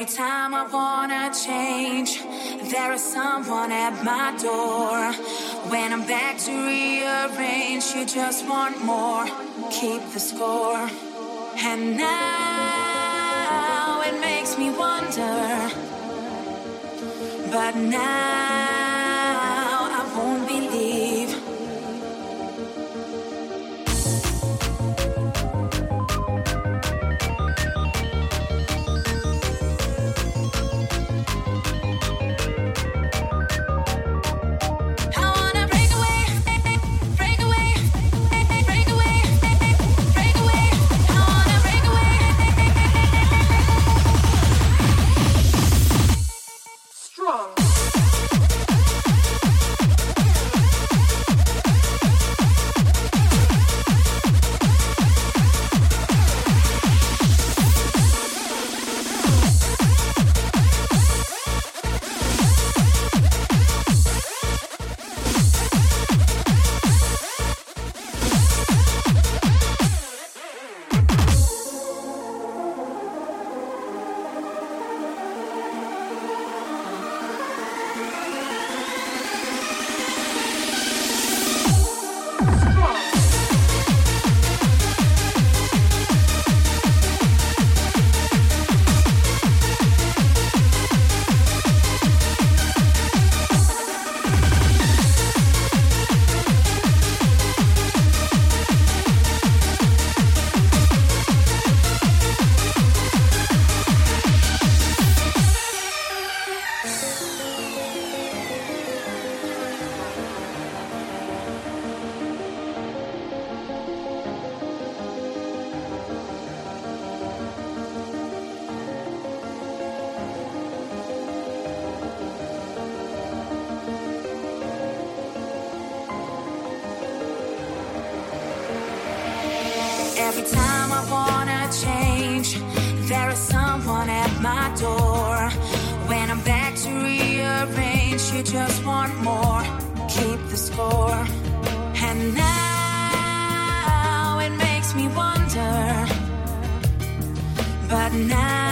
Every time I wanna change, there is someone at my door. When I'm back to rearrange, you just want more. Keep the score. And now it makes me wonder. But now Score. And now it makes me wonder. But now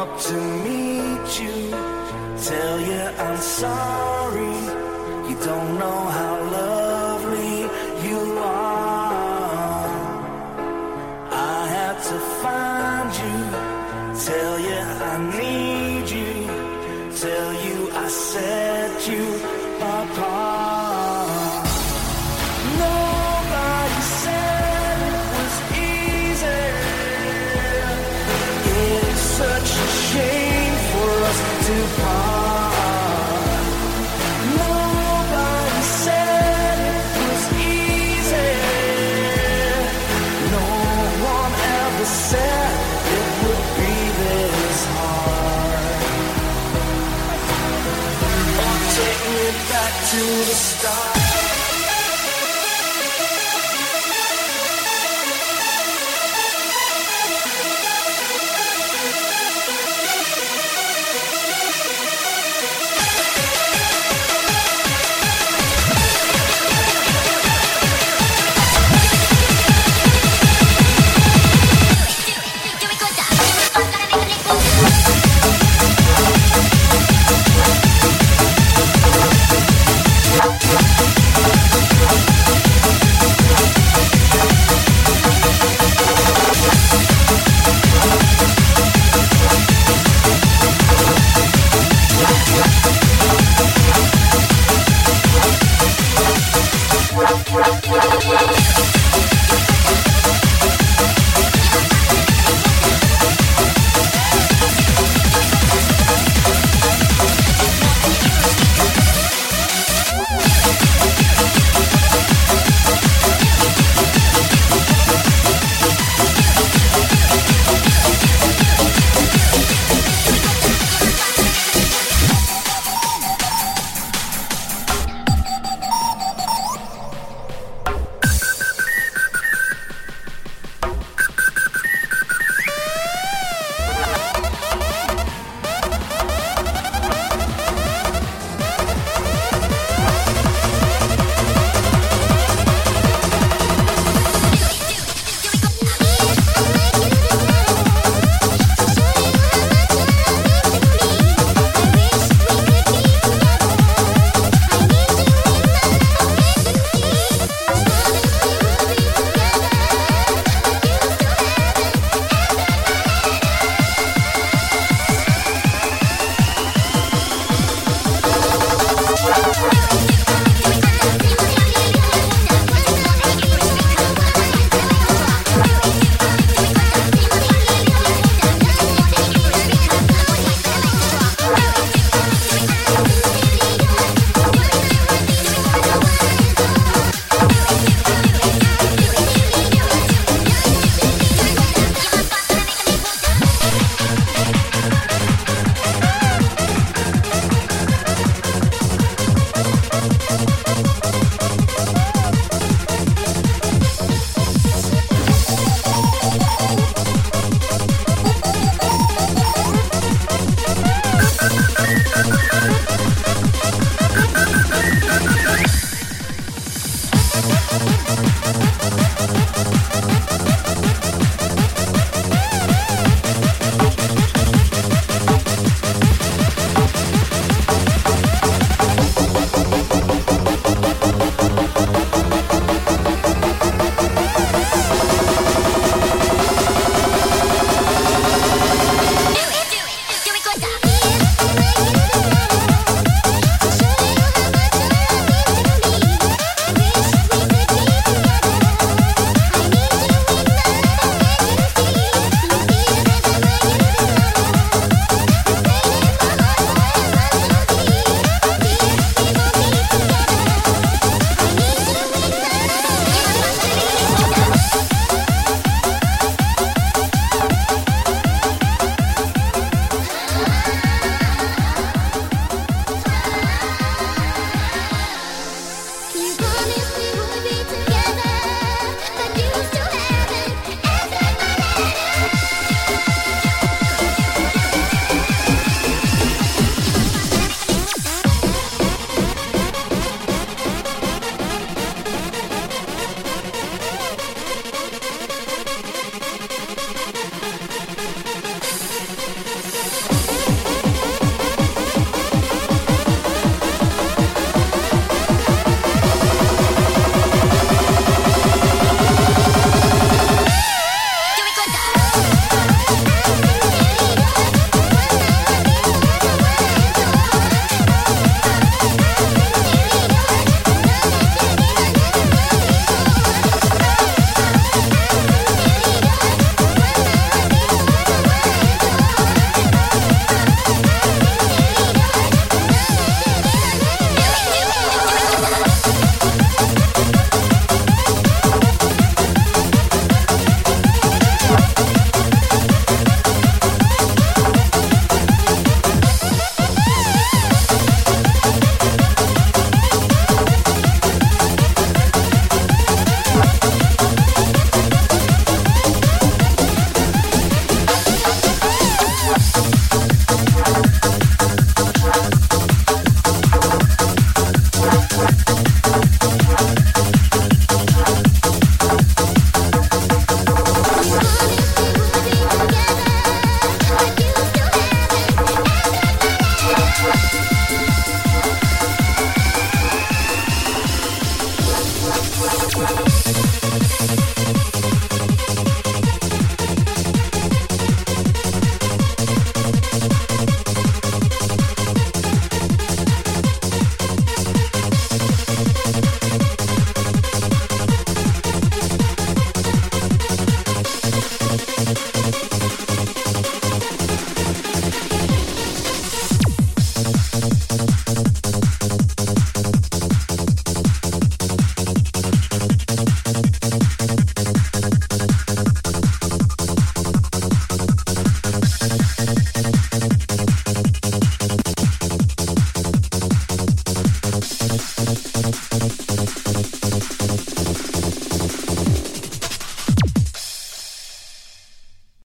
up to meet you, tell you I'm sorry. You don't know how love.